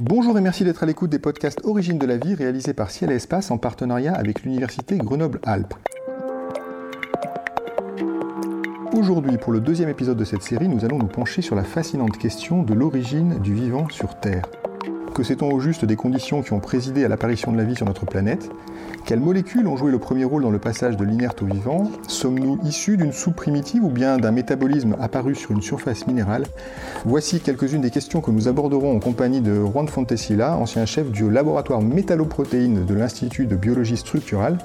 Bonjour et merci d'être à l'écoute des podcasts Origine de la vie réalisés par Ciel et Espace en partenariat avec l'Université Grenoble-Alpes. Aujourd'hui, pour le deuxième épisode de cette série, nous allons nous pencher sur la fascinante question de l'origine du vivant sur Terre. Que sait-on au juste des conditions qui ont présidé à l'apparition de la vie sur notre planète Quelles molécules ont joué le premier rôle dans le passage de l'inerte au vivant Sommes-nous issus d'une soupe primitive ou bien d'un métabolisme apparu sur une surface minérale Voici quelques-unes des questions que nous aborderons en compagnie de Juan Fontesilla, ancien chef du laboratoire métalloprotéines de l'Institut de biologie structurale,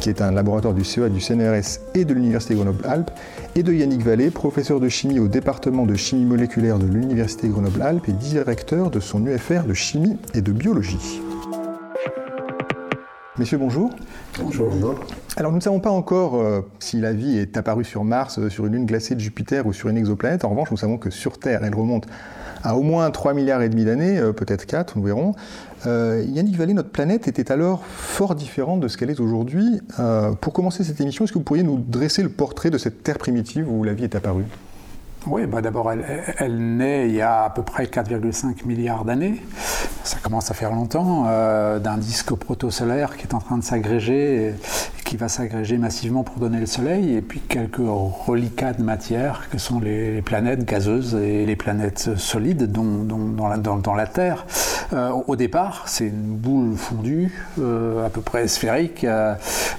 qui est un laboratoire du CEA du CNRS et de l'Université Grenoble-Alpes, et de Yannick Vallée, professeur de chimie au département de chimie moléculaire de l'Université Grenoble-Alpes et directeur de son UFR de chimie et de biologie. Messieurs, bonjour. Bonjour. Alors nous ne savons pas encore euh, si la vie est apparue sur Mars, euh, sur une lune glacée de Jupiter ou sur une exoplanète. En revanche, nous savons que sur Terre, elle remonte à au moins 3 milliards et demi d'années, euh, peut-être 4, nous verrons. Yannick Vallée, notre planète était alors fort différente de ce qu'elle est aujourd'hui. pour commencer cette émission, est-ce que vous pourriez nous dresser le portrait de cette Terre primitive où la vie est apparue? Oui, bah d'abord, elle, elle, naît il y a à peu près 4,5 milliards d'années. Ça commence à faire longtemps, euh, d'un disque protosolaire qui est en train de s'agréger et, qui va s'agréger massivement pour donner le Soleil, et puis quelques reliquats de matière que sont les, planètes gazeuses et les planètes solides, dont, dans, la, dans, la, Terre. Euh, au départ, c'est une boule fondue, euh, à peu près sphérique,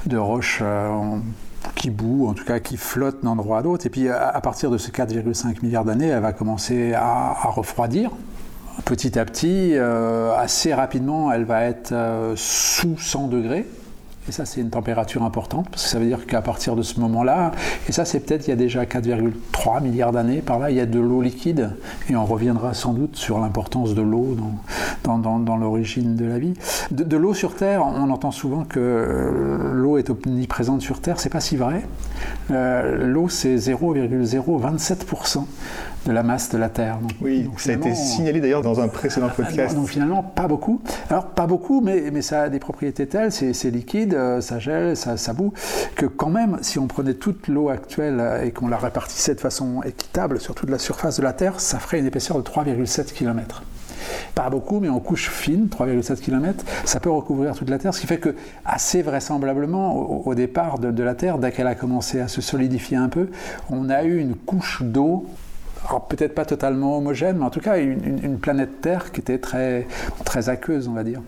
de roches qui boue, en tout cas qui flotte d'un endroit à l'autre. Et puis à partir de ces 4,5 milliards d'années, elle va commencer à, refroidir. Petit à petit, euh, assez rapidement, elle va être euh, sous 100 degrés. Et ça, c'est une température importante, parce que ça veut dire qu'à partir de ce moment-là, et ça, c'est peut-être il y a déjà 4,3 milliards d'années, par là, il y a de l'eau liquide, et on reviendra sans doute sur l'importance de l'eau dans, l'origine de la vie. De, l'eau sur Terre, on entend souvent que euh, l'eau est omniprésente sur Terre, c'est pas si vrai. Euh, l'eau, c'est 0,027% de la masse de la Terre. oui, ça a été signalé d'ailleurs dans un précédent ah, podcast. Donc finalement, pas beaucoup. Alors pas beaucoup, mais, mais ça a des propriétés telles, c'est liquide, euh, ça gèle, ça, ça boue, que quand même, si on prenait toute l'eau actuelle euh, et qu'on la répartissait de façon équitable sur toute la surface de la Terre, ça ferait une épaisseur de 3,7 km. Pas beaucoup, mais en couche fine, 3,7 km, ça peut recouvrir toute la Terre, ce qui fait que, assez vraisemblablement, au, départ de, de la Terre, dès qu'elle a commencé à se solidifier un peu, on a eu une couche d'eau alors peut-être pas totalement homogène, mais en tout cas une, planète Terre qui était très, très aqueuse, on va dire.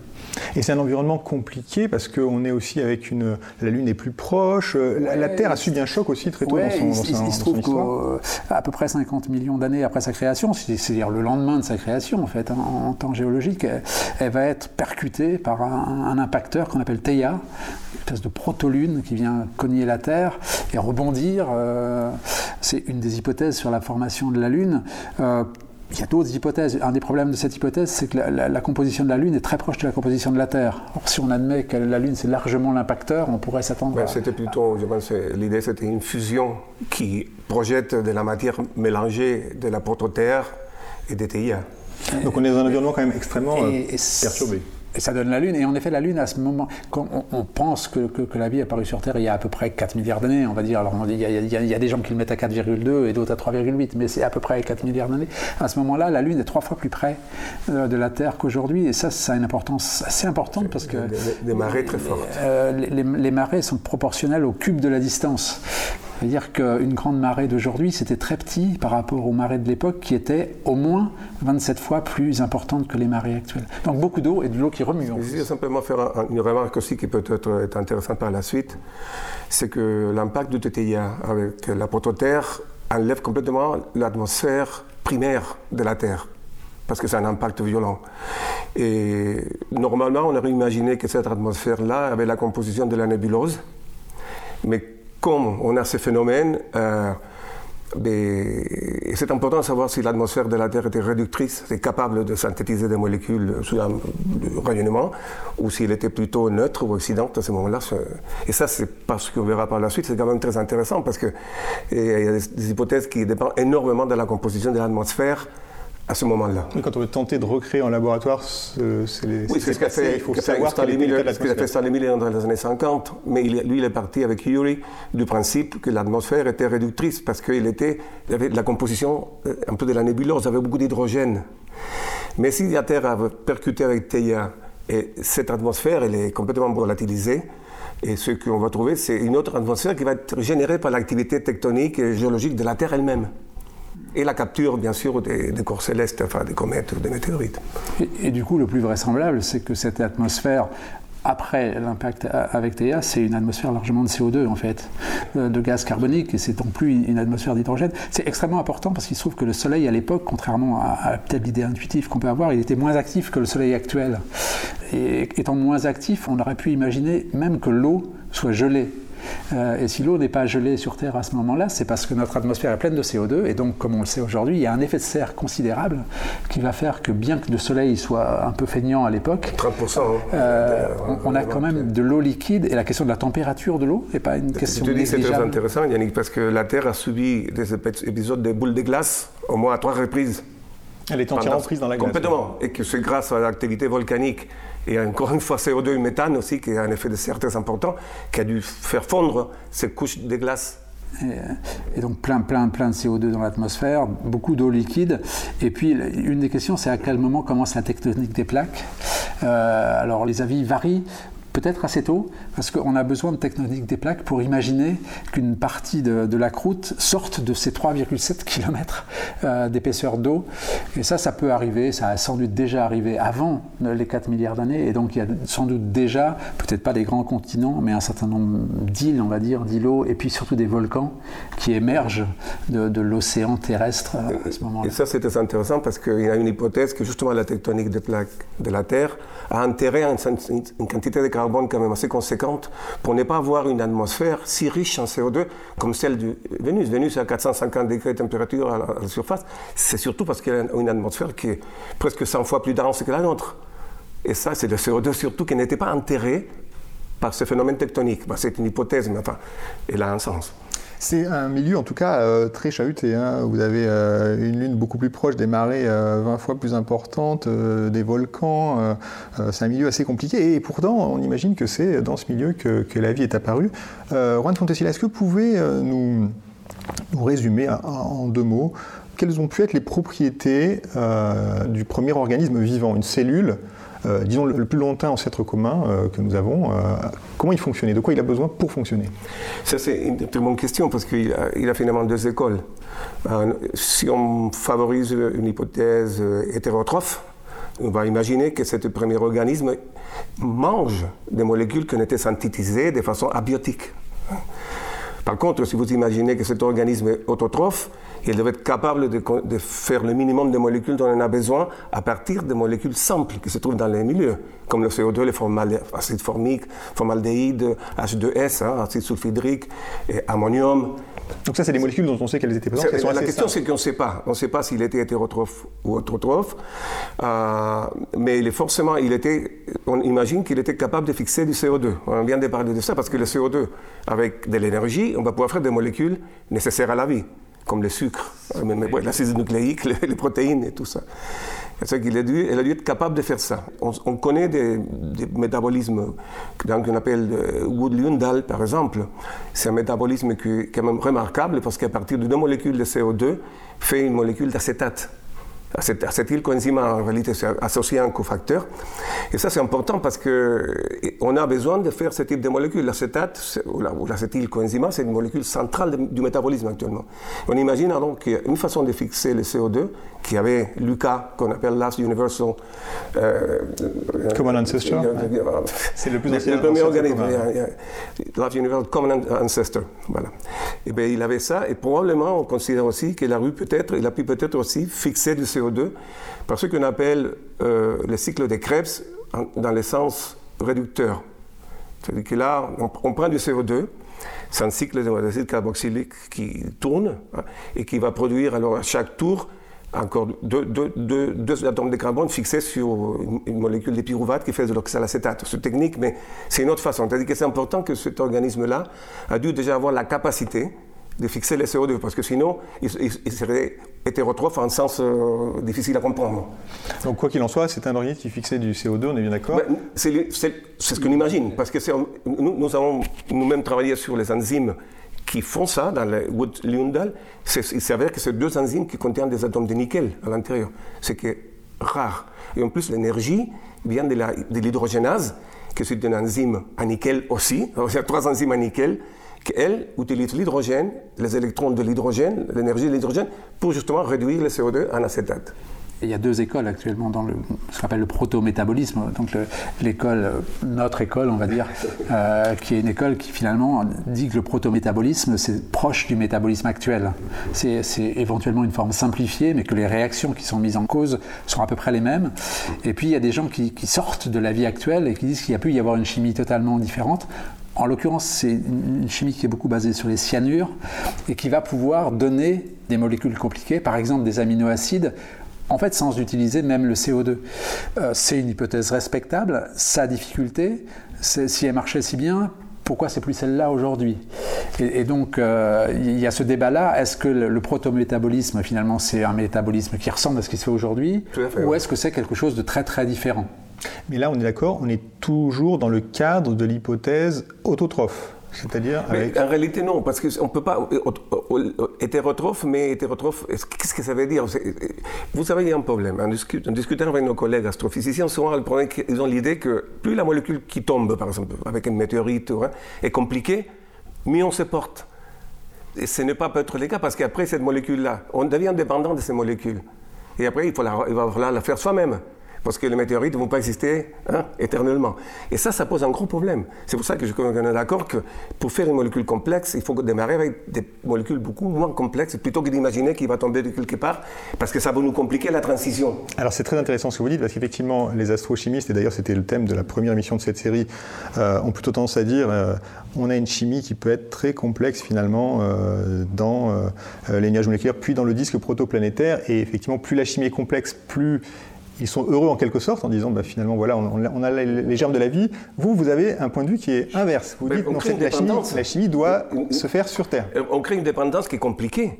Et c'est un environnement compliqué parce qu'on est aussi avec une. La Lune est plus proche. la, Terre a subi un choc aussi très tôt dans son, il, il, se trouve qu'à peu près 50 millions d'années après sa création, c'est-à-dire le lendemain de sa création en fait, hein, en, temps géologique, elle, va être percutée par un, impacteur qu'on appelle Theia, une espèce de protolune qui vient cogner la Terre et rebondir. Euh, c'est une des hypothèses sur la formation de la Lune. Euh, il y a d'autres hypothèses. Un des problèmes de cette hypothèse, c'est que la, composition de la Lune est très proche de la composition de la Terre. Or, si on admet que la Lune, c'est largement l'impacteur, on pourrait s'attendre à... C'était plutôt, je pense, l'idée, c'était une fusion qui projette de la matière mélangée de la prototerre et des TIA. Donc on est dans un environnement quand même extrêmement euh, perturbé. Et ça donne la Lune. Et en effet, la Lune, à ce moment, quand on, pense que, que, la vie est apparue sur Terre il y a à peu près 4 milliards d'années, on va dire, alors on dit, il, y a, il, y a, des gens qui le mettent à 4,2 et d'autres à 3,8, mais c'est à peu près 4 milliards d'années. À ce moment-là, la Lune est trois fois plus près euh, de la Terre qu'aujourd'hui. Et ça, ça a une importance assez importante parce que... Des, marées très fortes. Euh, les, les marées sont proportionnelles au cube de la distance. C'est-à-dire qu'une grande marée d'aujourd'hui, c'était très petit par rapport aux marées de l'époque qui étaient au moins 27 fois plus importantes que les marées actuelles. Donc beaucoup d'eau et de l'eau qui remue. Je vais simplement faire une remarque aussi qui peut être intéressante par la suite. C'est que l'impact du TTIA avec la prototerre enlève complètement l'atmosphère primaire de la Terre parce que c'est un impact violent. Et normalement, on aurait imaginé que cette atmosphère-là avait la composition de la nébuleuse, mais comme on a ces phénomènes, euh, c'est important de savoir si l'atmosphère de la Terre était réductrice, c'est capable de synthétiser des molécules sous un rayonnement, ou s'il était plutôt neutre ou oxydante à ce moment-là. Et ça, c'est parce qu'on verra par la suite, c'est quand même très intéressant parce qu'il y a des hypothèses qui dépendent énormément de la composition de l'atmosphère à ce moment-là. quand on veut tenter de recréer en laboratoire, c'est les. Oui, c'est ce qu'a fait, il faut savoir Stanley Miller, ce qu'a fait Stanley Miller dans les années 50. Mais lui, il est parti avec Urey du principe que l'atmosphère était réductrice parce qu'il était, il avait de la composition euh, un peu de la nébuleuse, il avait beaucoup d'hydrogène. Mais si la Terre a percuté avec Theia et cette atmosphère, elle est complètement volatilisée, et ce qu'on va trouver, c'est une autre atmosphère qui va être générée par l'activité tectonique et géologique de la Terre elle-même. Et la capture, bien sûr, des, corps célestes, enfin des comètes ou des météorites. et, du coup, le plus vraisemblable, c'est que cette atmosphère après l'impact avec Théa, c'est une atmosphère largement de CO2 en fait, de gaz carbonique, et c'est non plus une atmosphère d'hydrogène. C'est extrêmement important parce qu'il se trouve que le Soleil à l'époque, contrairement à, peut-être l'idée intuitive qu'on peut avoir, il était moins actif que le Soleil actuel. Et étant moins actif, on aurait pu imaginer même que l'eau soit gelée euh, et si l'eau n'est pas gelée sur Terre à ce moment-là, c'est parce que notre atmosphère est pleine de CO2. Et donc, comme on le sait aujourd'hui, il y a un effet de serre considérable qui va faire que bien que le soleil soit un peu feignant à l'époque, 30%, hein. euh, on, a quand même de l'eau liquide. Et la question de la température de l'eau n'est pas une question Je te dis c'est très intéressant, Yannick, parce que la Terre a subi des épisodes de boules de glace au moins à trois reprises. Elle est entièrement prise dans la glace. Complètement. Et que c'est grâce à l'activité volcanique et encore une fois CO2 et méthane aussi, qui a un effet de serre très important, qui a dû faire fondre ces couches de glace et, donc plein, plein, plein de CO2 dans l'atmosphère, beaucoup d'eau liquide. Et puis une des questions, c'est à quel moment commence la tectonique des plaques? Euh, alors les avis varient peut-être assez tôt, parce qu'on a besoin de techniques des plaques pour imaginer qu'une partie de, la croûte sorte de ces 3,7 km euh, d'épaisseur d'eau. Et ça, ça peut arriver, ça a sans doute déjà arrivé avant les 4 milliards d'années, et donc il y a sans doute déjà, peut-être pas des grands continents, mais un certain nombre d'îles, on va dire, d'îlots, et puis surtout des volcans qui émergent de, l'océan terrestre à ce moment-là. Et ça, c'est intéressant parce qu'il y a une hypothèse que justement la tectonique des plaques de la Terre a enterré une, quantité de carbone quand même assez conséquente pour ne pas avoir une atmosphère si riche en CO2 comme celle de Vénus. Vénus à 450 degrés de température à la, surface. C'est surtout parce qu'elle a une atmosphère qui est presque 100 fois plus dense que la nôtre. Et ça, c'est le CO2 surtout qui n'était pas enterré par ce phénomène tectonique. c'est une hypothèse, mais enfin, elle a un sens. C'est un milieu en tout cas euh, très chahuté. Hein. Vous avez euh, une lune beaucoup plus proche des marées, 20 euh, fois plus importante, des volcans. c'est un milieu assez compliqué et pourtant on imagine que c'est dans ce milieu que, la vie est apparue. Juan Fontesilla, est-ce que vous pouvez nous, résumer en deux mots quelles ont pu être les propriétés du premier organisme vivant, une cellule disons, le, plus lointain ancêtre commun euh, que nous avons, euh, comment il fonctionnait De quoi il a besoin pour fonctionner Ça, c'est une très bonne question parce qu'il a, finalement deux écoles. si on favorise une hypothèse hétérotrophe, on va imaginer que ce premier organisme mange des molécules qui ont été synthétisées de façon abiotique. Par contre, si vous imaginez que cet organisme est autotrophe, il devait être capable de, faire le minimum de molécules dont on a besoin à partir de molécules simples qui se trouvent dans les milieux, comme le CO2, le acide formique, formaldéhyde, H2S, hein, acide sulfhydrique, et ammonium. Donc ça, c'est des molécules dont on sait qu'elles étaient présentes. la question, c'est qu'on ne sait pas. On ne sait pas s'il était hétérotrophe ou autotrophe, euh, mais il est forcément, il était, on imagine qu'il était capable de fixer du CO2. On vient de parler de ça parce que le CO2, avec de l'énergie, on va pouvoir faire des molécules nécessaires à la vie comme le sucre, euh, l'acide nucléique, les, protéines et tout ça. C'est qu'il a dû, elle a dû être capable de faire ça. On, connaît des, métabolismes qu'on appelle euh, Wood-Lyndall, par exemple. C'est un métabolisme qui est quand même remarquable parce qu'à partir de deux molécules de CO2, fait une molécule d'acétate coenzyme en réalité, c'est associé à un cofacteur. Et ça, c'est important parce qu'on a besoin de faire ce type de molécules. L'acétate, ou l'acétylcoenzyme, c'est une molécule centrale du métabolisme actuellement. On imagine donc une façon de fixer le CO2 qui avait Lucas, qu'on appelle Last Universal euh, Common Ancestor. c'est le plus ancien. Le premier organisme, Last Universal Common Ancestor. Voilà. Et bien, il avait ça, et probablement, on considère aussi qu'il a pu peut-être, il a pu peut-être aussi fixer du CO2 par ce qu'on appelle euh, le cycle de Krebs dans le sens réducteur. C'est-à-dire que là, on, prend du CO2, c'est un cycle d'acide carboxylique qui tourne hein, et qui va produire alors à chaque tour encore deux, deux, atomes de carbone fixés sur une, molécule de pyruvate qui fait de l'oxalacétate. C'est technique, mais c'est une autre façon. C'est-à-dire que c'est important que cet organisme-là a dû déjà avoir la capacité de fixer le CO2, parce que sinon, il, serait hétérotrophe en sens euh, difficile à comprendre. Donc, quoi qu'il en soit, c'est un organisme qui fixait du CO2, on est bien d'accord C'est ce qu'on imagine, parce que nous, nous avons nous-mêmes travaillé sur les enzymes qui font ça dans le Wood-Lyndall, il s'avère que c'est deux enzymes qui contiennent des atomes de nickel à l'intérieur. Ce qui est rare. Et en plus, l'énergie vient de l'hydrogénase, qui est une enzyme à nickel aussi. il y a trois enzymes à nickel qui, utilisent l'hydrogène, les électrons de l'hydrogène, l'énergie de l'hydrogène, pour justement réduire le CO2 en acétate il y a deux écoles actuellement dans le, ce qu'on appelle le proto-métabolisme, donc l'école, notre école, on va dire, euh, qui est une école qui finalement dit que le proto-métabolisme, c'est proche du métabolisme actuel. C'est éventuellement une forme simplifiée, mais que les réactions qui sont mises en cause sont à peu près les mêmes. Et puis il y a des gens qui, qui sortent de la vie actuelle et qui disent qu'il y a pu y avoir une chimie totalement différente. En l'occurrence, c'est une chimie qui est beaucoup basée sur les cyanures et qui va pouvoir donner des molécules compliquées, par exemple des aminoacides, en fait sans utiliser même le CO2. Euh, c'est une hypothèse respectable, sa difficulté, si elle marchait si bien, pourquoi c'est plus celle-là aujourd'hui? Et, donc, euh, il y a ce débat-là. Est-ce que le, protométabolisme, finalement, c'est un métabolisme qui ressemble à ce qui se fait aujourd'hui? Ou est-ce que c'est quelque chose de très, très différent? Mais là, on est d'accord, on est toujours dans le cadre de l'hypothèse autotrophe. C'est-à-dire En réalité, non, parce qu'on ne peut pas. Euh, euh, euh, hétérotrophe, mais hétérotrophe, qu'est-ce que ça veut dire? Vous savez, il y a un problème. En, discutant avec nos collègues astrophysiciens, souvent, ils ont l'idée que plus la molécule qui tombe, par exemple, avec une météorite, hein, est compliquée, mieux on se porte. Et ce n'est pas peut-être le cas, parce qu'après cette molécule-là, on devient dépendant de ces molécules. Et après, il, faut il va falloir la faire soi-même parce que les météorites ne vont pas exister hein, éternellement. Et ça, ça pose un gros problème. C'est pour ça que je suis d'accord que pour faire une molécule complexe, il faut démarrer avec des molécules beaucoup moins complexes, plutôt que d'imaginer qu'il va tomber de quelque part, parce que ça va nous compliquer la transition. Alors c'est très intéressant ce que vous dites, parce qu'effectivement, les astrochimistes, et d'ailleurs c'était le thème de la première émission de cette série, euh, ont plutôt tendance à dire euh, on a une chimie qui peut être très complexe finalement euh, dans les nuages moléculaires, puis dans le disque protoplanétaire, et effectivement, plus la chimie est complexe, plus ils sont heureux en quelque sorte en disant bah, finalement voilà on, a les, germes de la vie. Vous vous avez un point de vue qui est inverse. Vous dites non, la chimie, la chimie doit se faire sur Terre. On crée une dépendance qui est compliquée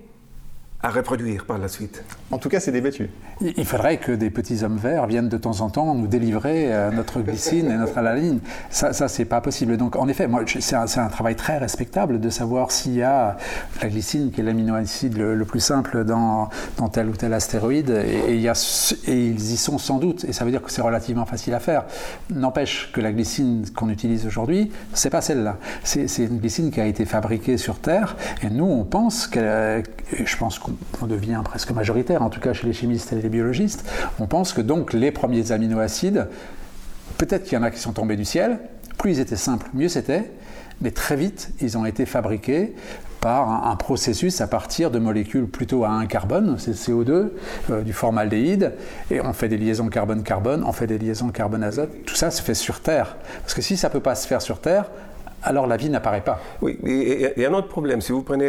à reproduire par la suite. En tout cas, c'est débattu. Il faudrait que des petits hommes verts viennent de temps en temps nous délivrer euh, notre glycine et notre alaline. Ça, ça c'est pas possible. Donc, en effet, moi, c'est un, travail très respectable de savoir s'il y a la glycine, qui est l'aminoacide le, plus simple dans, dans, tel ou tel astéroïde, et, il y a, et ils y sont sans doute. Et ça veut dire que c'est relativement facile à faire. N'empêche que la glycine qu'on utilise aujourd'hui, c'est pas celle-là. C'est une glycine qui a été fabriquée sur Terre, et nous, on pense que, je pense qu'on on devient presque majoritaire, en tout cas chez les chimistes et les biologistes, on pense que donc les premiers aminoacides, peut-être qu'il y en a qui sont tombés du ciel, plus ils étaient simples, mieux c'était, mais très vite, ils ont été fabriqués par un, processus à partir de molécules plutôt à un carbone, c'est CO2, euh, du formaldéhyde, et on fait des liaisons carbone-carbone, on fait des liaisons carbone-azote, tout ça se fait sur Terre. Parce que si ça ne peut pas se faire sur Terre, alors la vie n'apparaît pas. Oui, il y a un autre problème. Si vous prenez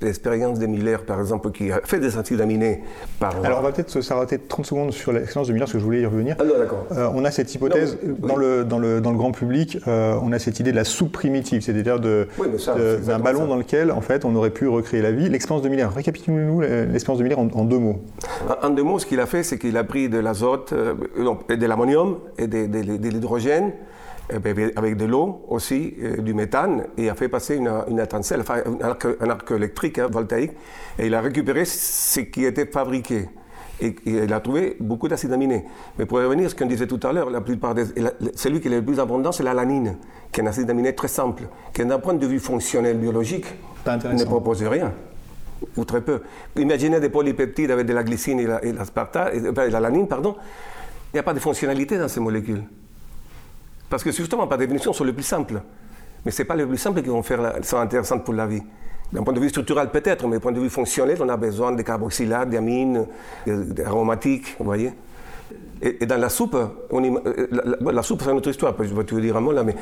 l'expérience de Miller, par exemple, qui a fait des acides aminés par. Alors on va peut-être s'arrêter 30 secondes sur l'expérience de Miller, parce que je voulais y revenir. Ah d'accord. Euh, on a cette hypothèse, dans, le, dans, le, dans, le, grand public, euh, on a cette idée de la soupe primitive, c'est-à-dire d'un ballon dans lequel, en fait, on aurait pu recréer la vie. L'expérience de Miller, récapitulez-nous l'expérience de Miller en, deux mots. En, deux mots, ce qu'il a fait, c'est qu'il a pris de l'azote, euh, de l'ammonium et de l'hydrogène. Avec de l'eau aussi, euh, du méthane, et a fait passer une, une étincelle, enfin, un arc, électrique hein, voltaïque, et il a récupéré ce qui était fabriqué. Et, il a trouvé beaucoup d'acides aminés. Mais pour revenir à ce qu'on disait tout à l'heure, la plupart des, celui qui est le plus abondant, c'est l'alanine, qui est un acide aminé très simple, qui d'un point de vue fonctionnel biologique ne propose rien ou très peu. Imaginez des polypeptides avec de la glycine et la, et l'alanine, pardon. Il n'y a pas de fonctionnalité dans ces molécules. Parce que justement, par définition, sont les plus simples. Mais ce n'est pas les plus simples qui vont faire la, sont intéressantes pour la vie. D'un point de vue structural peut-être, mais d'un point de vue fonctionnel, on a besoin de carboxylates, d'amines, d'aromatiques, vous voyez et, dans la soupe, on euh, la, soupe, c'est une autre histoire, je vais te dire un mot là. Mais...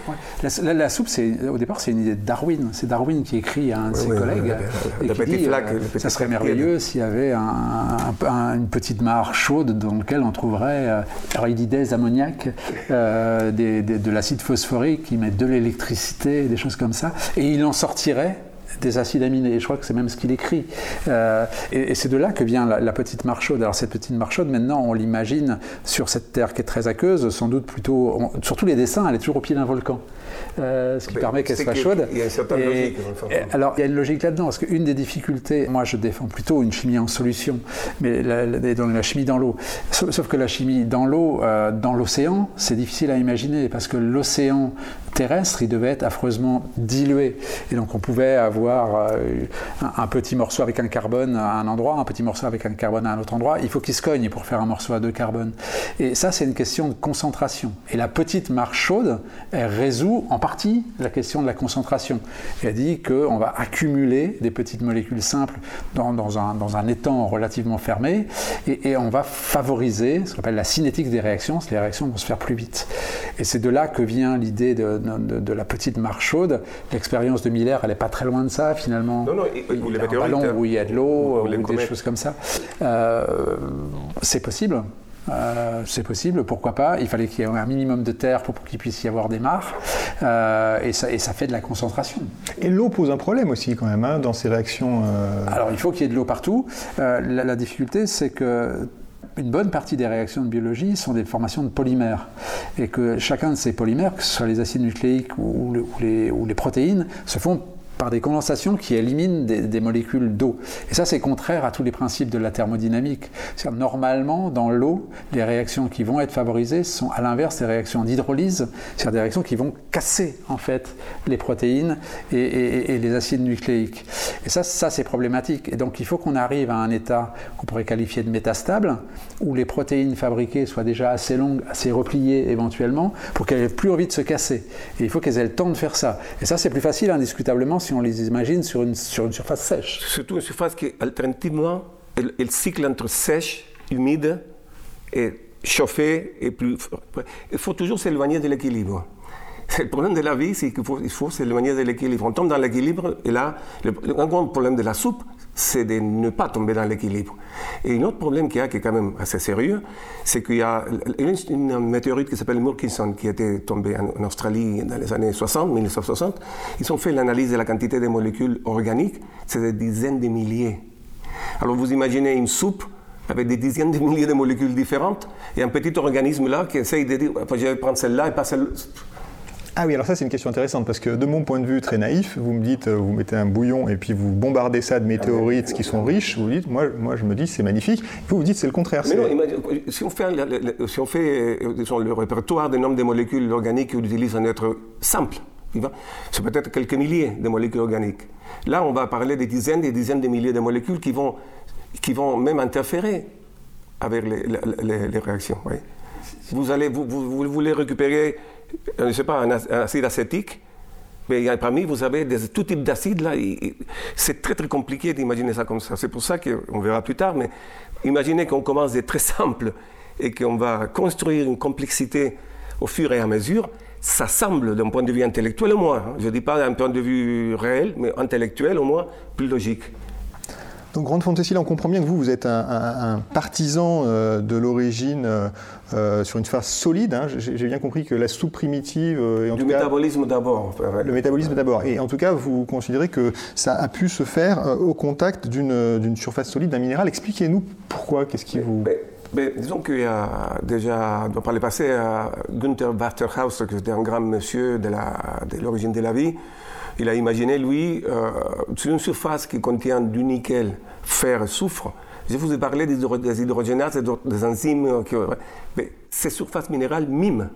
La, soupe, au départ, c'est une idée de Darwin. C'est Darwin qui écrit à un de ses collègues. et qui dit, euh, ça serait merveilleux s'il y avait une petite mare chaude dans laquelle on trouverait, euh, alors il dit des ammoniac, de l'acide phosphorique, qui met de l'électricité, des choses comme ça, et il en sortirait des acides aminés. Et je crois que c'est même ce qu'il écrit. Euh, et, c'est de là que vient la, petite mare chaude. Alors cette petite mare chaude, maintenant, on l'imagine sur cette terre qui est très aqueuse, sans doute plutôt... sur tous les dessins, elle est toujours au pied d'un volcan. Euh, ce qui permet qu'elle soit chaude. Il y a une certaine logique. alors, il y a une logique là-dedans, parce qu'une des difficultés, moi je défends plutôt une chimie en solution, mais la, la chimie dans l'eau. Sauf, que la chimie dans l'eau, euh, dans l'océan, c'est difficile à imaginer, parce que l'océan terrestre, il devait être affreusement dilué. Et donc on pouvait avoir euh, un, petit morceau avec un carbone à un endroit, un petit morceau avec un carbone à un autre endroit. Il faut qu'il se cogne pour faire un morceau à deux carbones. Et ça, c'est une question de concentration. Et la petite marche chaude, elle résout en partie la question de la concentration. Elle dit qu'on va accumuler des petites molécules simples dans, un, étang relativement fermé et, et on va favoriser ce qu'on appelle la cinétique des réactions, les réactions vont se faire plus vite. Et c'est de là que vient l'idée de, de, la petite marche chaude. L'expérience de Miller, elle n'est pas très loin de ça finalement. Non, non, il, y a un ballon où il y a de l'eau, ou, des choses comme ça. Euh, c'est possible. Euh, c'est possible, pourquoi pas. Il fallait qu'il y ait un minimum de terre pour, qu'il puisse y avoir des mares. Euh, et, ça, et, ça, fait de la concentration. Et l'eau pose un problème aussi quand même hein, dans ces réactions. Alors il faut qu'il y ait de l'eau partout. La, la, difficulté, c'est que une bonne partie des réactions de biologie sont des formations de polymères. Et que chacun de ces polymères, que ce soit les acides nucléiques ou, les, ou les protéines, se font par des condensations qui éliminent des, molécules d'eau. Et ça, c'est contraire à tous les principes de la thermodynamique. Normalement, dans l'eau, les réactions qui vont être favorisées sont à l'inverse des réactions d'hydrolyse, c'est-à-dire des réactions qui vont casser en fait les protéines et, les acides nucléiques. Et ça, ça c'est problématique. Et donc, il faut qu'on arrive à un état qu'on pourrait qualifier de métastable, où les protéines fabriquées soient déjà assez longues, assez repliées éventuellement, pour qu'elles aient plus envie de se casser. Et il faut qu'elles aient le temps de faire ça. Et ça, c'est plus facile indiscutablement si on les imagine sur une, sur une surface sèche. Surtout une surface qui, alternativement, le, cycle entre sèche, humide et chauffé et plus. Il faut toujours s'éloigner de l'équilibre. Le problème de la vie, c'est qu'il faut, faut s'éloigner de l'équilibre. On tombe dans l'équilibre, et là, le, un grand problème de la soupe, c'est de ne pas tomber dans l'équilibre. Et un autre problème qu'il y a, qui est quand même assez sérieux, c'est qu'il y a une, météorite qui s'appelle Murchison, qui était tombée en, Australie dans les années 60, 1960. Ils ont fait l'analyse de la quantité de molécules organiques, c'est des dizaines de milliers. Alors vous imaginez une soupe avec des dizaines de milliers de molécules différentes, et un petit organisme là qui essaye de dire, je vais prendre celle-là et pas celle-là. Ah oui, alors ça c'est une question intéressante parce que de mon point de vue très naïf, vous me dites, euh, vous mettez un bouillon et puis vous bombardez ça de météorites qui sont riches, vous dites, moi, moi je me dis c'est magnifique, vous vous dites c'est le contraire. Mais non, si on fait, si on fait euh, le répertoire des nombres de molécules organiques qu'on utilise en être simple, c'est peut-être quelques milliers de molécules organiques. Là, on va parler des dizaines et des dizaines de milliers de molécules qui vont, qui vont même interférer avec les, réactions. Vous, allez, vous, vous voulez récupérer je ne sais pas, un, acide acétique, mais parmi vous avez des, tout type d'acides là. C'est très très compliqué d'imaginer ça comme ça. C'est pour ça qu'on verra plus tard, mais imaginez qu'on commence des très simples et qu'on va construire une complexité au fur et à mesure. Ça semble, d'un point de vue intellectuel au moins, hein. je ne dis pas d'un point de vue réel, mais intellectuel au moins, plus logique. Donc, Grande Fontessil, on comprend bien que vous, vous êtes un, partisan euh, de l'origine euh, euh, sur une phase solide. Hein. J'ai bien compris que la soupe primitive. Et en du métabolisme d'abord. Le métabolisme d'abord. Et en tout cas, vous considérez que ça a pu se faire au contact d'une surface solide d'un minéral. Expliquez-nous pourquoi, qu'est-ce qui vous. Mais, disons qu'il y a déjà, par le passé, Günther Waterhaus, qui était un grand monsieur de l'origine de, de la vie, il a imaginé, lui, euh, sur une surface qui contient du nickel, fer soufre. Je vous ai parlé des, hydrogénases et des enzymes. Qui, mais ces surfaces minérales miment,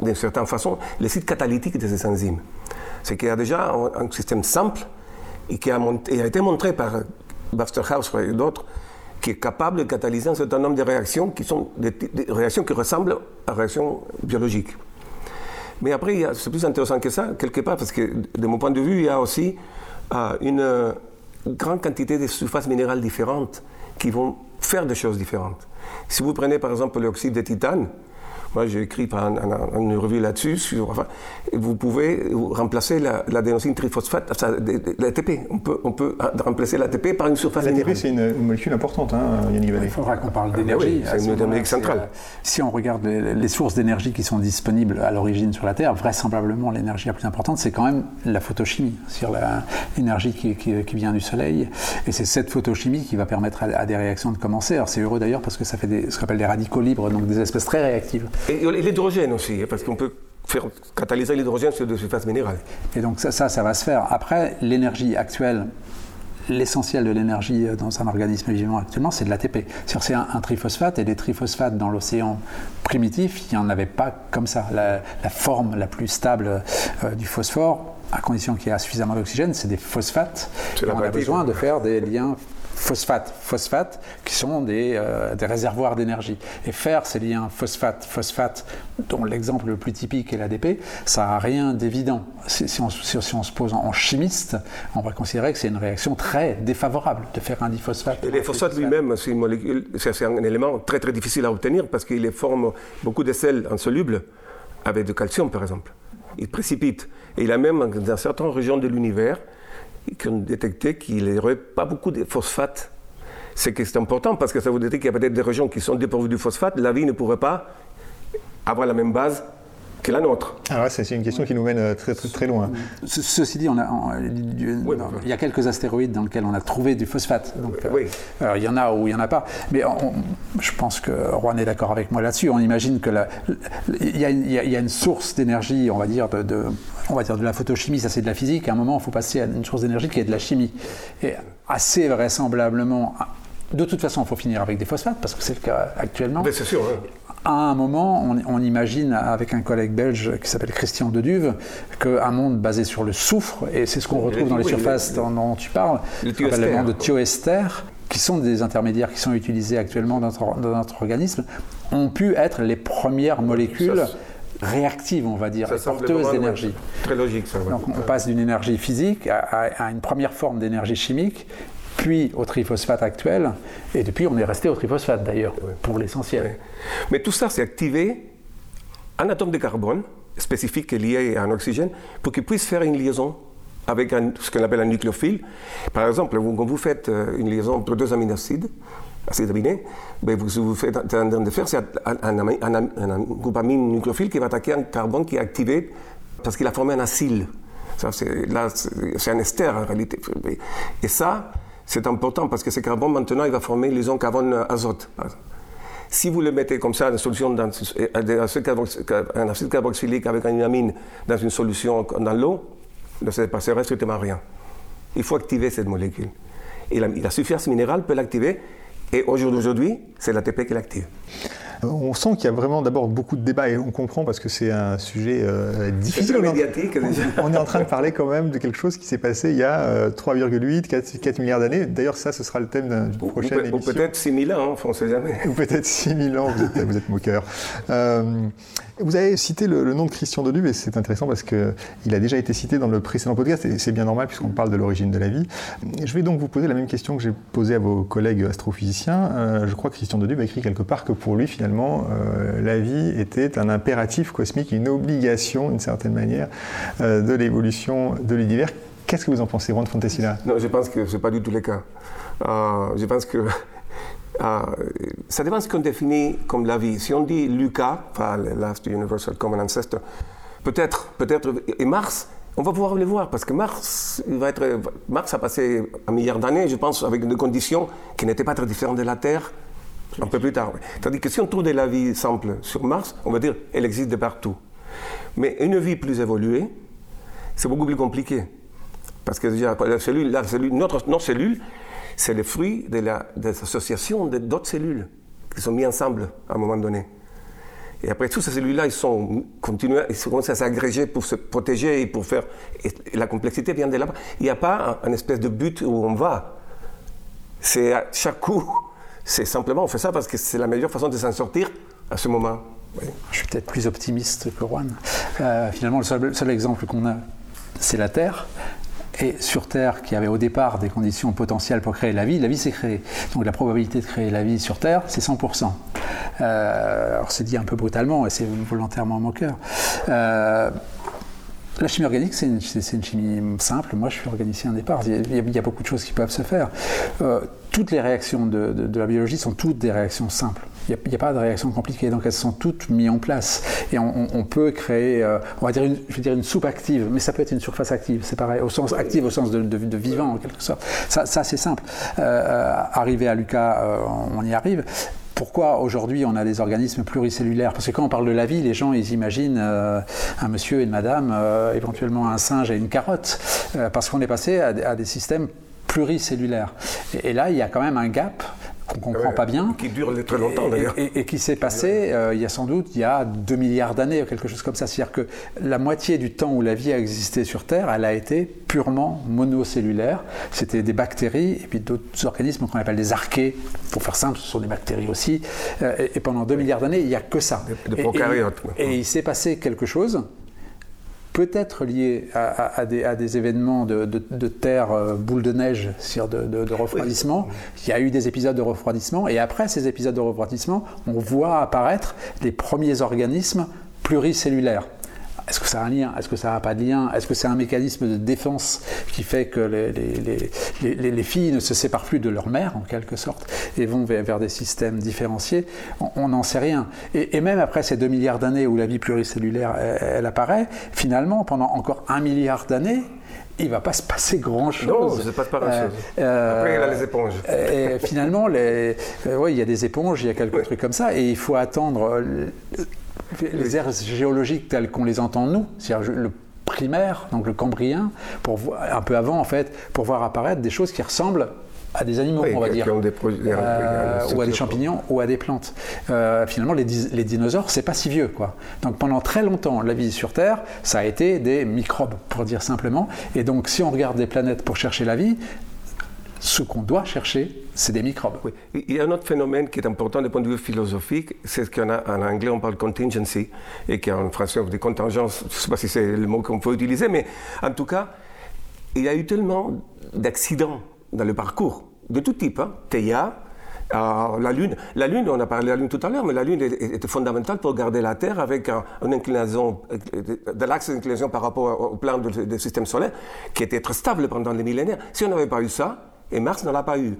d'une certaine façon, les sites catalytiques de ces enzymes. C'est qu'il y a déjà un, système simple et qui a, été montré par House et d'autres qui est capable de catalyser un certain nombre de réactions qui sont des réactions qui ressemblent à réactions biologiques. Mais après, c'est plus intéressant que ça, quelque part, parce que de mon point de vue, il y a aussi euh, une euh, grande quantité de surfaces minérales différentes qui vont faire des choses différentes. Si vous prenez par exemple l'oxyde de titane, Moi, j'ai écrit un, une revue là-dessus. Enfin, vous pouvez remplacer l'adénosine triphosphate, l'ATP. On peut, on peut remplacer l'ATP par une surface L'ATP, c'est une, molécule importante, hein, Yannick Il faudra qu'on parle d'énergie. Ah, c'est une énergie centrale. Euh, si on regarde les, sources d'énergie qui sont disponibles à l'origine sur la Terre, vraisemblablement l'énergie la plus importante, c'est quand même la photochimie, sur l'énergie qui, qui, vient du Soleil. Et c'est cette photochimie qui va permettre à, des réactions de commencer. Alors c'est heureux d'ailleurs parce que ça fait des, ce qu'on appelle des radicaux libres, donc des espèces très réactives. Et, l'hydrogène aussi, hein, parce qu'on peut faire catalyser l'hydrogène sur des surfaces minérales. Et donc ça, ça, ça va se faire. Après, l'énergie actuelle, l'essentiel de l'énergie dans un organisme vivant actuellement, c'est de l'ATP. C'est un, un, triphosphate, et les triphosphates dans l'océan primitif, il n'y en avait pas comme ça. La, forme la plus stable euh, du phosphore, à condition qu'il y ait suffisamment d'oxygène, c'est des phosphates. On a besoin de faire des liens phosphate, phosphate, qui sont des, euh, des réservoirs d'énergie. Et faire ces liens phosphate-phosphate, dont l'exemple le plus typique est l'ADP, ça n'a rien d'évident. Si, on, si, on, se pose en, chimiste, on va considérer que c'est une réaction très défavorable de faire un diphosphate. Et les phosphates lui-même, c'est un élément très très difficile à obtenir parce qu'il forme beaucoup de sels insolubles avec du calcium par exemple. Il précipite. Et il a même dans certaines régions de l'univers qui ont détecté qu'il n'y aurait pas beaucoup de phosphate. C'est que c'est important parce que ça vous dit qu'il y a peut-être des régions qui sont dépourvues du phosphate, la vie ne pourrait pas avoir la même base que la nôtre. Ah ouais, c'est une question qui nous mène euh, très, très, très loin. ceci dit, on a, il y a quelques astéroïdes dans lesquels on a trouvé du phosphate. Donc, euh, alors, il y en a ou il n'y en a pas. Mais je pense que Juan est d'accord avec moi là-dessus. On imagine que il, y a, y a, une source d'énergie, on va dire, de, on va dire de la photochimie, ça c'est de la physique. À un moment, il faut passer à une source d'énergie qui est de la chimie. Et assez vraisemblablement, de toute façon, il faut finir avec des phosphates, parce que c'est le cas actuellement. c'est sûr. À un moment, on, imagine avec un collègue belge qui s'appelle Christian Deduve qu'un monde basé sur le soufre, et c'est ce qu'on retrouve dans les surfaces dont, tu parles, le monde de thioester, qui sont des intermédiaires qui sont utilisés actuellement dans notre, organisme, ont pu être les premières molécules réactives, on va dire, porteuses d'énergie. Très logique, ça. Donc on passe d'une énergie physique à une première forme d'énergie chimique puis au triphosphate actuel, et depuis on est resté au triphosphate d'ailleurs, pour l'essentiel. Mais tout ça, c'est activé un atome de carbone spécifique lié à un oxygène pour qu'il puisse faire une liaison avec ce qu'on appelle un nucléophile. Par exemple, quand vous faites euh, une liaison entre deux aminoacides, acides aminés, ben vous, vous faites en train de faire, c'est un, un, groupe amine nucléophile qui va attaquer un carbone qui est activé parce qu'il a formé un acyle. C'est un ester en réalité. Et ça, c'est important parce que ce carbone, maintenant, il va former l'ion carbone-azote. Si vous le mettez comme ça, une solution dans, un acide carboxylique avec une amine dans une solution dans l'eau, ne se passera strictement rien. Il faut activer cette molécule. Et la, la surface minérale peut l'activer. Et aujourd'hui, c'est l'ATP qui l'active. On sent qu'il y a vraiment d'abord beaucoup de débats et on comprend parce que c'est un sujet euh, difficile. médiatique On est en train de parler quand même de quelque chose qui s'est passé il y a 3,8, 4, milliards d'années. D'ailleurs, ça, ce sera le thème d'une prochaine émission. Ou peut-être 6 000 ans, on ne sait jamais. Ou peut-être 6 000 ans, vous êtes, vous êtes moqueur. Euh, vous avez cité le, nom de Christian Deluve et c'est intéressant parce qu'il a déjà été cité dans le précédent podcast et c'est bien normal puisqu'on parle de l'origine de la vie. Je vais donc vous poser la même question que j'ai posée à vos collègues astrophysiciens. Euh, je crois que Christian Deluve a écrit quelque part que pour lui, finalement, euh, la vie était un impératif cosmique, une obligation, d'une certaine manière, euh, de l'évolution de l'univers. Qu'est-ce que vous en pensez, Ron Fontesina Non, je pense que ce n'est pas du tout le cas. je pense que euh, ça dépend de ce qu'on définit comme la vie. Si on dit Lucas, enfin, last universal common ancestor, peut-être, peut-être, et Mars, on va pouvoir le voir parce que Mars, va être, Mars a passé un milliard d'années, je pense, avec des conditions qui n'étaient pas très différentes de la Terre un peu plus tard. C'est-à-dire que si on trouve de la vie simple sur Mars, on va dire elle existe de partout. Mais une vie plus évoluée, c'est beaucoup plus compliqué. Parce que déjà, la cellule, la cellule, notre, notre cellule, c'est le fruit de l'association de d'autres cellules qui sont mises ensemble à un moment donné. Et après, toutes ces cellules-là, ils sont continués, ils à s'agréger pour se protéger et pour faire. La complexité vient de là-bas. Il n'y a pas un, espèce de but où on va. C'est à chaque coup, c'est simplement on fait ça parce que c'est la meilleure façon de s'en sortir à ce moment. Je suis peut-être plus optimiste que Juan. Euh, finalement, le seul exemple qu'on a, c'est la Terre. et sur Terre qui avait au départ des conditions potentielles pour créer la vie, la vie s'est créée. Donc la probabilité de créer la vie sur Terre, c'est 100%. Euh, alors c'est dit un peu brutalement et c'est volontairement moqueur. Euh, la chimie organique, c'est une, chimie simple. Moi, je suis organicien au départ. Il y, a, beaucoup de choses qui peuvent se faire. Euh, toutes les réactions de, la biologie sont toutes des réactions simples. Il n'y a, pas de réactions compliquées, donc elles sont toutes mises en place. Et on, peut créer, euh, on va dire, une, je veux dire une soupe active, mais ça peut être une surface active, c'est pareil, au sens active au sens de, vivant en quelque sorte. Ça, ça c'est simple. Euh, arriver à Lucas, on y arrive pourquoi aujourd'hui on a des organismes pluricellulaires Parce que quand on parle de la vie, les gens ils imaginent euh, un monsieur et une madame, euh, éventuellement un singe et une carotte, euh, parce qu'on est passé à, des systèmes pluricellulaires. Et, là, il y a quand même un gap qu'on ne comprend pas bien. Qui dure très longtemps d'ailleurs. Et, qui s'est passé euh, il y a sans doute il y a 2 milliards d'années, quelque chose comme ça. C'est-à-dire que la moitié du temps où la vie a existé sur Terre, elle a été purement monocellulaire. C'était des bactéries et puis d'autres organismes qu'on appelle des archées. Pour faire simple, ce sont des bactéries aussi. Euh, et, pendant 2 milliards d'années, il n'y a que ça. De. Et, il s'est passé quelque chose peut-être lié à, des, événements de, terre euh, boule de neige, de, de, refroidissement. Il y a eu des épisodes de refroidissement, et après ces épisodes de refroidissement, on voit apparaître les premiers organismes pluricellulaires. Est-ce que ça a un lien? Est-ce que ça n'a pas de lien? Est-ce que c'est un mécanisme de défense qui fait que les, filles ne se séparent plus de leur mère, en quelque sorte, et vont vers, des systèmes différenciés? On n'en sait rien. Et, même après ces 2 milliards d'années où la vie pluricellulaire, elle, apparaît, finalement, pendant encore un milliard d'années, il ne va pas se passer grand-chose. Non, il ne se passe pas grand-chose. Euh, Après, il y a les éponges. Et finalement, les, euh, il y a des éponges, il y a quelques trucs comme ça, et il faut attendre les aires géologiques telles qu'on les entend nous, c'est-à-dire le primaire, donc le cambrien, pour un peu avant en fait, pour voir apparaître des choses qui ressemblent à des animaux, on va dire, euh, ou à des champignons, ou à des plantes. Euh, finalement, les, les dinosaures, c'est pas si vieux, quoi. Donc pendant très longtemps, la vie sur Terre, ça a été des microbes, pour dire simplement. Et donc, si on regarde des planètes pour chercher la vie, ce qu'on doit chercher, c'est des microbes. Il y a un autre phénomène qui est important du point de vue philosophique, c'est ce qu'en anglais on parle contingency, et qu'en français on dit contingence, je ne sais pas si c'est le mot qu'on peut utiliser, mais en tout cas, il y a eu tellement d'accidents dans le parcours, de tout type. Hein. Théa, euh, la Lune. La Lune, on a parlé de la Lune tout à l'heure, mais la Lune était fondamentale pour garder la Terre avec une inclinaison, de l'axe d'inclinaison par rapport au plan du système solaire, qui était très stable pendant les millénaires. Si on n'avait pas eu ça, et Mars n'en a pas eu.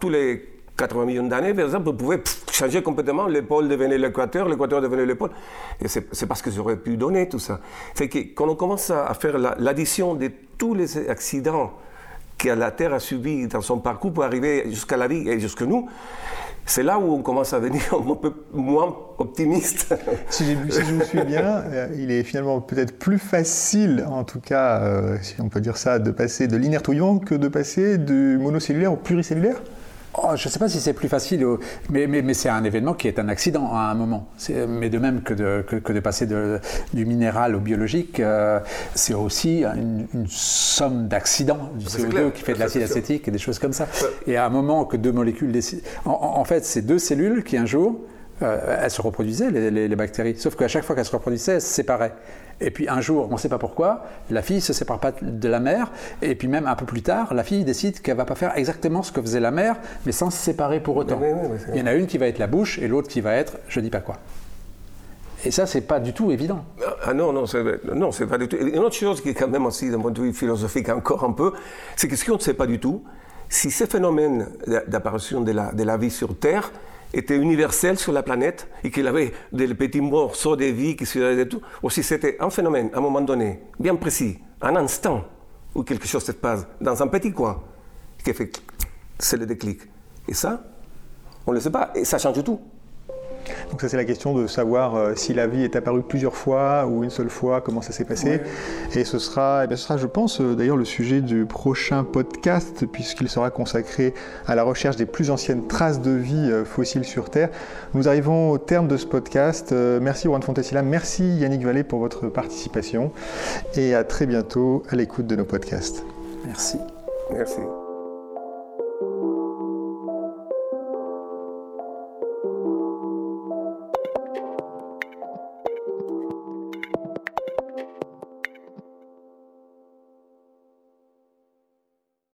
tous les 80 millions d'années, par exemple, vous pouvez changer complètement, le pôle devenait l'équateur, l'équateur devenait le pôle. Et c'est parce que j'aurais pu donner tout ça. C'est que quand on commence à faire l'addition de tous les accidents que la Terre a subis dans son parcours pour arriver jusqu'à la vie et jusqu'à nous, c'est là où on commence à devenir un peu moins optimiste. Si, je vous suis bien, euh, il est finalement peut-être plus facile, en tout cas, euh, si on peut dire ça, de passer de l'inerte que de passer du monocellulaire au pluricellulaire Oh, je ne sais pas si c'est plus facile, mais, mais, c'est un événement qui est un accident à un moment. Mais de même que de, que, de passer du minéral au biologique, euh, c'est aussi une, somme d'accidents du CO2 qui fait de l'acide acétique et des choses comme ça. Et à un moment que deux molécules décident. En, fait, c'est deux cellules qui un jour, euh, elles se reproduisaient, les, les bactéries, sauf qu'à chaque fois qu'elles se reproduisaient, elles se séparaient. Et puis un jour, on ne sait pas pourquoi, la fille ne se sépare pas de la mère, et puis même un peu plus tard, la fille décide qu'elle ne va pas faire exactement ce que faisait la mère, mais sans se séparer pour autant. Il y en a une qui va être la bouche, et l'autre qui va être je ne dis pas quoi. Et ça, c'est pas du tout évident. Ah non, non, c'est, non, c'est pas du tout. Une autre chose qui est quand même aussi, d'un point de vue philosophique, encore un peu, c'est que ce qu'on ne sait pas du tout, si ces phénomènes d'apparition de la, de la vie sur Terre était universel sur la planète et qu'il avait des petits morceaux de vie qui se de tout, ou si c'était un phénomène, à un moment donné, bien précis, un instant où quelque chose se passe dans un petit coin, qui fait c'est le déclic. Et ça, on ne le sait pas, et ça change tout. Donc ça c'est la question de savoir euh, si la vie est apparue plusieurs fois ou une seule fois, comment ça s'est passé. Et ce sera, eh ce sera, je pense, euh, d'ailleurs le sujet du prochain podcast, puisqu'il sera consacré à la recherche des plus anciennes traces de vie euh, fossiles sur Terre. Nous arrivons au terme de ce podcast. merci Juan Fontesilla, merci Yannick Vallée pour votre participation et à très bientôt à l'écoute de nos podcasts. Merci. Merci.